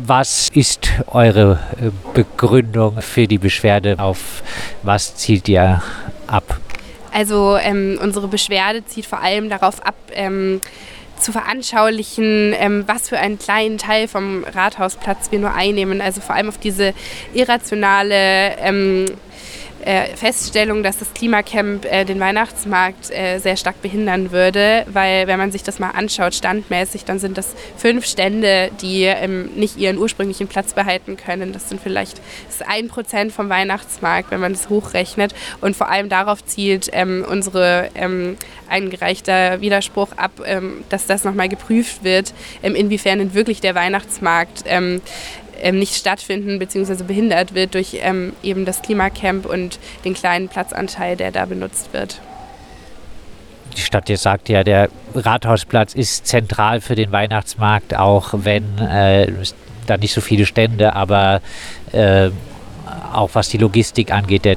Was ist eure äh, Begründung für die Beschwerde? Auf was zielt ihr ab? Also ähm, unsere Beschwerde zieht vor allem darauf ab, ähm, zu veranschaulichen, ähm, was für einen kleinen Teil vom Rathausplatz wir nur einnehmen. Also vor allem auf diese irrationale ähm, äh, Feststellung, dass das Klimacamp äh, den Weihnachtsmarkt äh, sehr stark behindern würde, weil wenn man sich das mal anschaut, standmäßig, dann sind das fünf Stände, die ähm, nicht ihren ursprünglichen Platz behalten können. Das sind vielleicht ein Prozent vom Weihnachtsmarkt, wenn man das hochrechnet. Und vor allem darauf zielt ähm, unsere ähm, eingereichter Widerspruch ab, ähm, dass das nochmal geprüft wird, ähm, inwiefern denn wirklich der Weihnachtsmarkt ähm, nicht stattfinden bzw. behindert wird durch ähm, eben das Klimacamp und den kleinen Platzanteil, der da benutzt wird. Die Stadt jetzt sagt ja, der Rathausplatz ist zentral für den Weihnachtsmarkt, auch wenn äh, da nicht so viele Stände, aber äh, auch was die Logistik angeht, der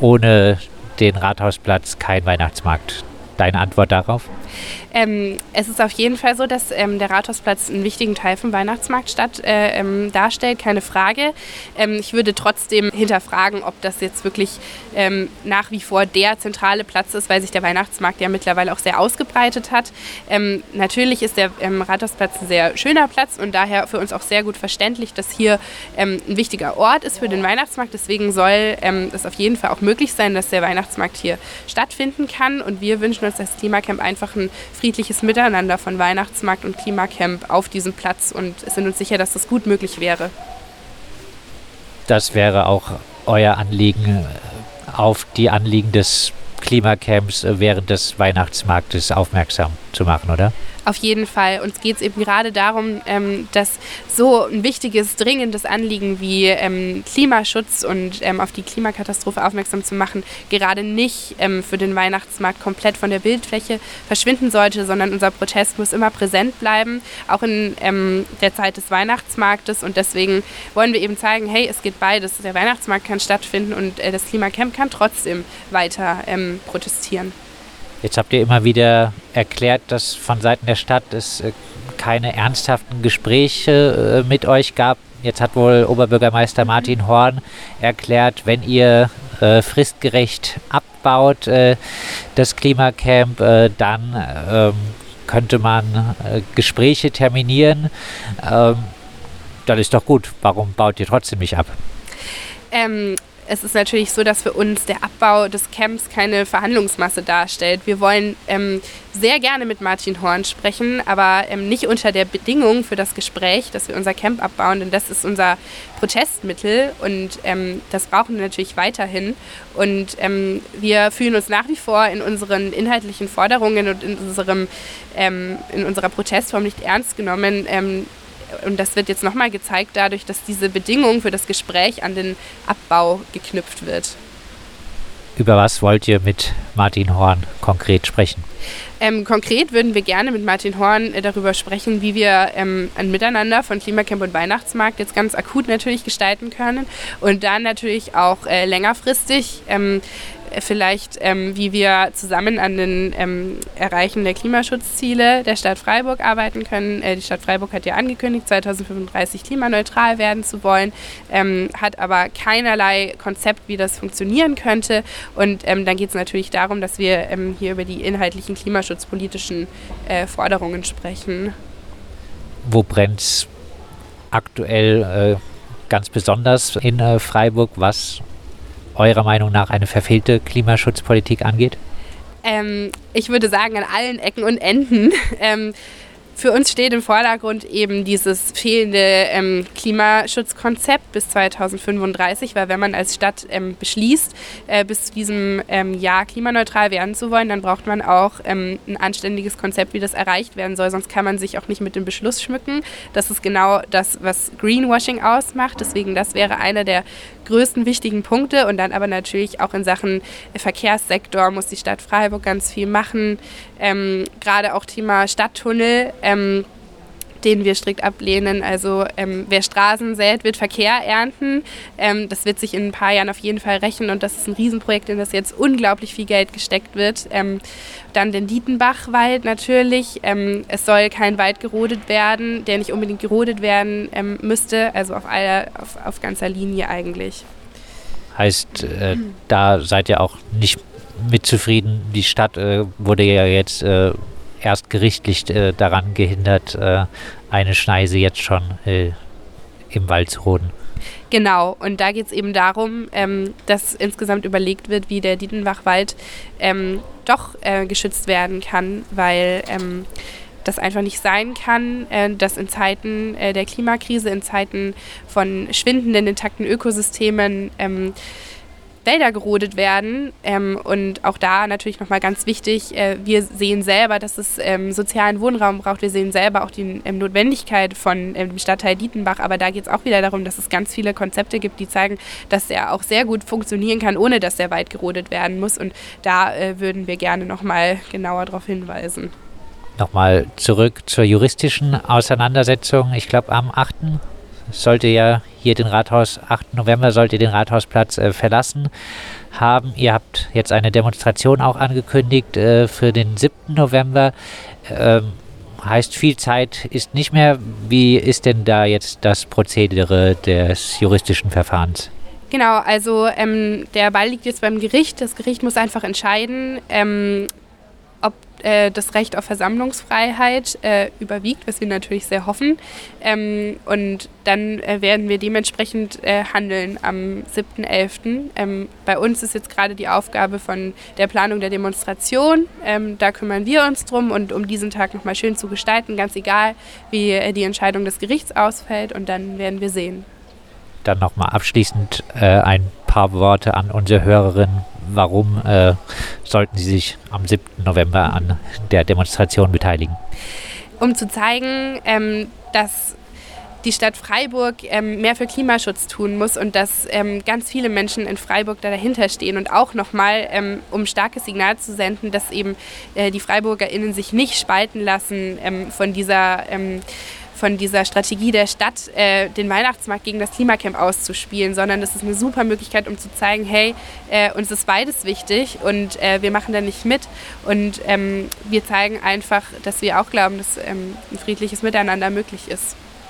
ohne den Rathausplatz kein Weihnachtsmarkt. Deine Antwort darauf? Ähm, es ist auf jeden Fall so, dass ähm, der Rathausplatz einen wichtigen Teil vom Weihnachtsmarkt statt, äh, ähm, darstellt, keine Frage. Ähm, ich würde trotzdem hinterfragen, ob das jetzt wirklich ähm, nach wie vor der zentrale Platz ist, weil sich der Weihnachtsmarkt ja mittlerweile auch sehr ausgebreitet hat. Ähm, natürlich ist der Rathausplatz ein sehr schöner Platz und daher für uns auch sehr gut verständlich, dass hier ein wichtiger Ort ist für den Weihnachtsmarkt. Deswegen soll es auf jeden Fall auch möglich sein, dass der Weihnachtsmarkt hier stattfinden kann. Und wir wünschen uns das Klimacamp einfach ein friedliches Miteinander von Weihnachtsmarkt und Klimacamp auf diesem Platz und sind uns sicher, dass das gut möglich wäre. Das wäre auch euer Anliegen, auf die Anliegen des Klimacamps während des Weihnachtsmarktes aufmerksam zu machen, oder? Auf jeden Fall. Uns geht es eben gerade darum, ähm, dass so ein wichtiges, dringendes Anliegen wie ähm, Klimaschutz und ähm, auf die Klimakatastrophe aufmerksam zu machen, gerade nicht ähm, für den Weihnachtsmarkt komplett von der Bildfläche verschwinden sollte, sondern unser Protest muss immer präsent bleiben, auch in ähm, der Zeit des Weihnachtsmarktes. Und deswegen wollen wir eben zeigen, hey, es geht beides. Der Weihnachtsmarkt kann stattfinden und äh, das Klimacamp kann trotzdem weiter ähm, protestieren. Jetzt habt ihr immer wieder erklärt, dass von Seiten der Stadt es äh, keine ernsthaften Gespräche äh, mit euch gab. Jetzt hat wohl Oberbürgermeister. Martin Horn erklärt, wenn ihr äh, fristgerecht abbaut, äh, das Klimacamp, äh, dann ähm, könnte man äh, Gespräche terminieren. Ähm, dann ist doch gut. Warum baut ihr trotzdem nicht ab? Ähm, es ist natürlich so, dass für uns der Abbau des Camps keine Verhandlungsmasse darstellt. Wir wollen ähm, sehr gerne mit Martin Horn sprechen, aber ähm, nicht unter der Bedingung für das Gespräch, dass wir unser Camp abbauen, denn das ist unser Protestmittel und ähm, das brauchen wir natürlich weiterhin. Und ähm, wir fühlen uns nach wie vor in unseren inhaltlichen Forderungen und in, unserem, ähm, in unserer Protestform nicht ernst genommen ähm, und das wird jetzt nochmal gezeigt dadurch, dass diese Bedingung für das Gespräch an den Abbau geknüpft wird. Über was wollt ihr mit Martin Horn konkret sprechen? Ähm, konkret würden wir gerne mit Martin Horn äh, darüber sprechen, wie wir ähm, ein Miteinander von Klimacamp und Weihnachtsmarkt jetzt ganz akut natürlich gestalten können und dann natürlich auch äh, längerfristig ähm, vielleicht, ähm, wie wir zusammen an den ähm, Erreichen der Klimaschutzziele der Stadt Freiburg arbeiten können. Äh, die Stadt Freiburg hat ja angekündigt, 2035 klimaneutral werden zu wollen, ähm, hat aber keinerlei Konzept, wie das funktionieren könnte. Und ähm, dann geht es natürlich darum, dass wir ähm, hier über die inhaltlichen klimaschutzpolitischen äh, Forderungen sprechen. Wo brennt es aktuell äh, ganz besonders in äh, Freiburg? Was eurer Meinung nach eine verfehlte Klimaschutzpolitik angeht? Ähm, ich würde sagen, an allen Ecken und Enden. Ähm, für uns steht im Vordergrund eben dieses fehlende ähm, Klimaschutzkonzept bis 2035, weil wenn man als Stadt ähm, beschließt, äh, bis zu diesem ähm, Jahr klimaneutral werden zu wollen, dann braucht man auch ähm, ein anständiges Konzept, wie das erreicht werden soll. Sonst kann man sich auch nicht mit dem Beschluss schmücken. Das ist genau das, was Greenwashing ausmacht. Deswegen, das wäre einer der größten wichtigen Punkte. Und dann aber natürlich auch in Sachen Verkehrssektor muss die Stadt Freiburg ganz viel machen. Ähm, Gerade auch Thema Stadttunnel ähm, den wir strikt ablehnen. Also ähm, wer Straßen sät, wird Verkehr ernten. Ähm, das wird sich in ein paar Jahren auf jeden Fall rächen und das ist ein Riesenprojekt, in das jetzt unglaublich viel Geld gesteckt wird. Ähm, dann den Dietenbachwald natürlich. Ähm, es soll kein Wald gerodet werden, der nicht unbedingt gerodet werden ähm, müsste, also auf, aller, auf, auf ganzer Linie eigentlich. Heißt, äh, da seid ihr auch nicht mit zufrieden. Die Stadt äh, wurde ja jetzt äh, erst gerichtlich äh, daran gehindert, äh, eine Schneise jetzt schon äh, im Wald zu roden. Genau, und da geht es eben darum, ähm, dass insgesamt überlegt wird, wie der Dietenbachwald ähm, doch äh, geschützt werden kann, weil ähm, das einfach nicht sein kann, äh, dass in Zeiten äh, der Klimakrise, in Zeiten von schwindenden intakten Ökosystemen ähm, Wälder gerodet werden. Ähm, und auch da natürlich nochmal ganz wichtig, äh, wir sehen selber, dass es ähm, sozialen Wohnraum braucht. Wir sehen selber auch die ähm, Notwendigkeit von ähm, dem Stadtteil Dietenbach. Aber da geht es auch wieder darum, dass es ganz viele Konzepte gibt, die zeigen, dass er auch sehr gut funktionieren kann, ohne dass der Wald gerodet werden muss. Und da äh, würden wir gerne nochmal genauer darauf hinweisen. Nochmal zurück zur juristischen Auseinandersetzung. Ich glaube, am 8 sollte ja hier den Rathaus, 8. November sollte den Rathausplatz äh, verlassen haben. Ihr habt jetzt eine Demonstration auch angekündigt äh, für den 7. November. Ähm, heißt, viel Zeit ist nicht mehr. Wie ist denn da jetzt das Prozedere des juristischen Verfahrens? Genau, also ähm, der Ball liegt jetzt beim Gericht. Das Gericht muss einfach entscheiden, ähm, äh, das Recht auf Versammlungsfreiheit äh, überwiegt, was wir natürlich sehr hoffen. Ähm, und dann äh, werden wir dementsprechend äh, handeln am 7.11. Ähm, bei uns ist jetzt gerade die Aufgabe von der Planung der Demonstration. Ähm, da kümmern wir uns drum und um diesen Tag nochmal schön zu gestalten, ganz egal, wie äh, die Entscheidung des Gerichts ausfällt. Und dann werden wir sehen. Dann nochmal abschließend äh, ein paar Worte an unsere Hörerinnen warum äh, sollten Sie sich am 7. November an der Demonstration beteiligen? Um zu zeigen, ähm, dass die Stadt Freiburg ähm, mehr für Klimaschutz tun muss und dass ähm, ganz viele Menschen in Freiburg da dahinter stehen und auch nochmal, ähm, um ein starkes Signal zu senden, dass eben äh, die FreiburgerInnen sich nicht spalten lassen ähm, von dieser ähm, von dieser Strategie der Stadt, äh, den Weihnachtsmarkt gegen das Klimacamp auszuspielen, sondern das ist eine super Möglichkeit, um zu zeigen, hey, äh, uns ist beides wichtig und äh, wir machen da nicht mit. Und ähm, wir zeigen einfach, dass wir auch glauben, dass ähm, ein friedliches Miteinander möglich ist.